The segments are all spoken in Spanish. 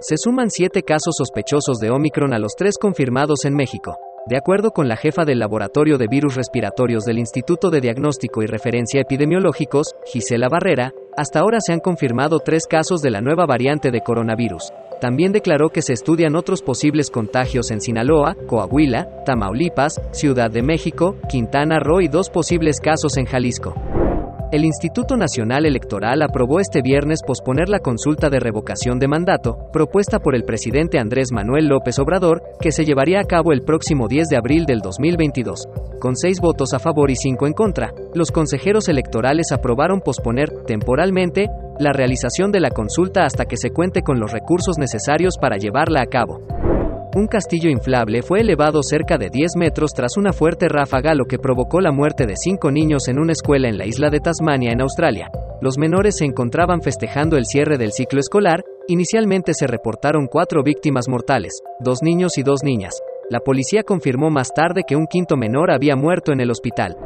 Se suman siete casos sospechosos de Omicron a los tres confirmados en México. De acuerdo con la jefa del Laboratorio de Virus Respiratorios del Instituto de Diagnóstico y Referencia Epidemiológicos, Gisela Barrera, hasta ahora se han confirmado tres casos de la nueva variante de coronavirus. También declaró que se estudian otros posibles contagios en Sinaloa, Coahuila, Tamaulipas, Ciudad de México, Quintana Roo y dos posibles casos en Jalisco. El Instituto Nacional Electoral aprobó este viernes posponer la consulta de revocación de mandato, propuesta por el presidente Andrés Manuel López Obrador, que se llevaría a cabo el próximo 10 de abril del 2022. Con seis votos a favor y cinco en contra, los consejeros electorales aprobaron posponer, temporalmente, la realización de la consulta hasta que se cuente con los recursos necesarios para llevarla a cabo. Un castillo inflable fue elevado cerca de 10 metros tras una fuerte ráfaga lo que provocó la muerte de cinco niños en una escuela en la isla de Tasmania en Australia. Los menores se encontraban festejando el cierre del ciclo escolar, inicialmente se reportaron cuatro víctimas mortales, dos niños y dos niñas. La policía confirmó más tarde que un quinto menor había muerto en el hospital.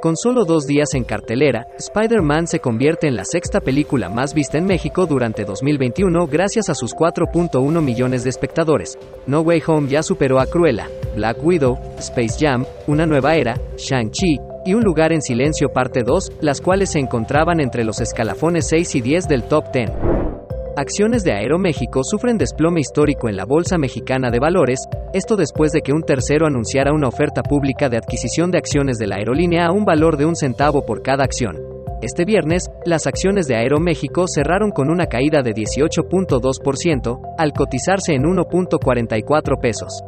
Con solo dos días en cartelera, Spider-Man se convierte en la sexta película más vista en México durante 2021 gracias a sus 4.1 millones de espectadores. No Way Home ya superó a Cruella, Black Widow, Space Jam, Una Nueva Era, Shang-Chi, y Un Lugar en Silencio Parte 2, las cuales se encontraban entre los escalafones 6 y 10 del top 10. Acciones de Aeroméxico sufren desplome histórico en la Bolsa Mexicana de Valores, esto después de que un tercero anunciara una oferta pública de adquisición de acciones de la aerolínea a un valor de un centavo por cada acción. Este viernes, las acciones de Aeroméxico cerraron con una caída de 18.2%, al cotizarse en 1.44 pesos.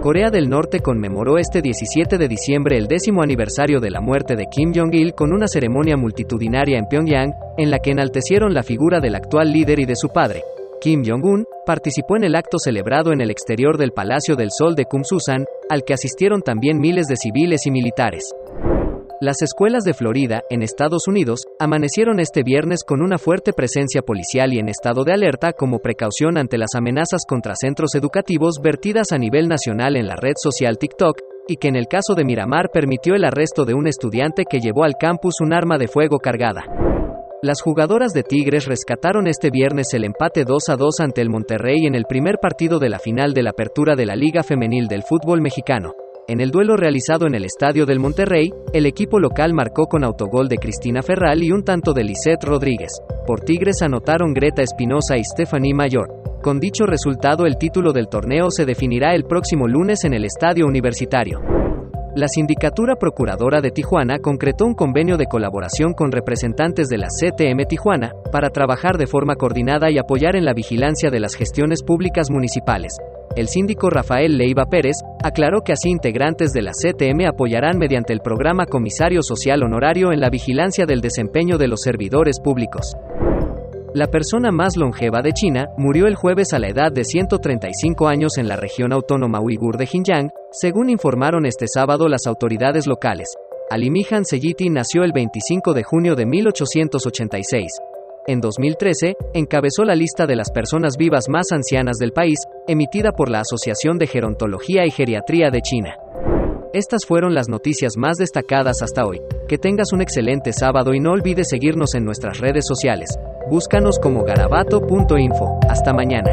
Corea del Norte conmemoró este 17 de diciembre el décimo aniversario de la muerte de Kim Jong-il con una ceremonia multitudinaria en Pyongyang, en la que enaltecieron la figura del actual líder y de su padre. Kim Jong-un participó en el acto celebrado en el exterior del Palacio del Sol de Kumsusan, al que asistieron también miles de civiles y militares. Las escuelas de Florida, en Estados Unidos, amanecieron este viernes con una fuerte presencia policial y en estado de alerta como precaución ante las amenazas contra centros educativos vertidas a nivel nacional en la red social TikTok, y que en el caso de Miramar permitió el arresto de un estudiante que llevó al campus un arma de fuego cargada. Las jugadoras de Tigres rescataron este viernes el empate 2 a 2 ante el Monterrey en el primer partido de la final de la apertura de la Liga Femenil del Fútbol Mexicano. En el duelo realizado en el estadio del Monterrey, el equipo local marcó con autogol de Cristina Ferral y un tanto de Lisette Rodríguez. Por Tigres anotaron Greta Espinosa y Stephanie Mayor. Con dicho resultado el título del torneo se definirá el próximo lunes en el estadio universitario. La Sindicatura Procuradora de Tijuana concretó un convenio de colaboración con representantes de la CTM Tijuana para trabajar de forma coordinada y apoyar en la vigilancia de las gestiones públicas municipales. El síndico Rafael Leiva Pérez aclaró que así integrantes de la CTM apoyarán mediante el programa Comisario Social Honorario en la vigilancia del desempeño de los servidores públicos. La persona más longeva de China murió el jueves a la edad de 135 años en la región autónoma uigur de Xinjiang, según informaron este sábado las autoridades locales. Alimihan Seyiti nació el 25 de junio de 1886 en 2013, encabezó la lista de las personas vivas más ancianas del país, emitida por la Asociación de Gerontología y Geriatría de China. Estas fueron las noticias más destacadas hasta hoy. Que tengas un excelente sábado y no olvides seguirnos en nuestras redes sociales. Búscanos como garabato.info. Hasta mañana.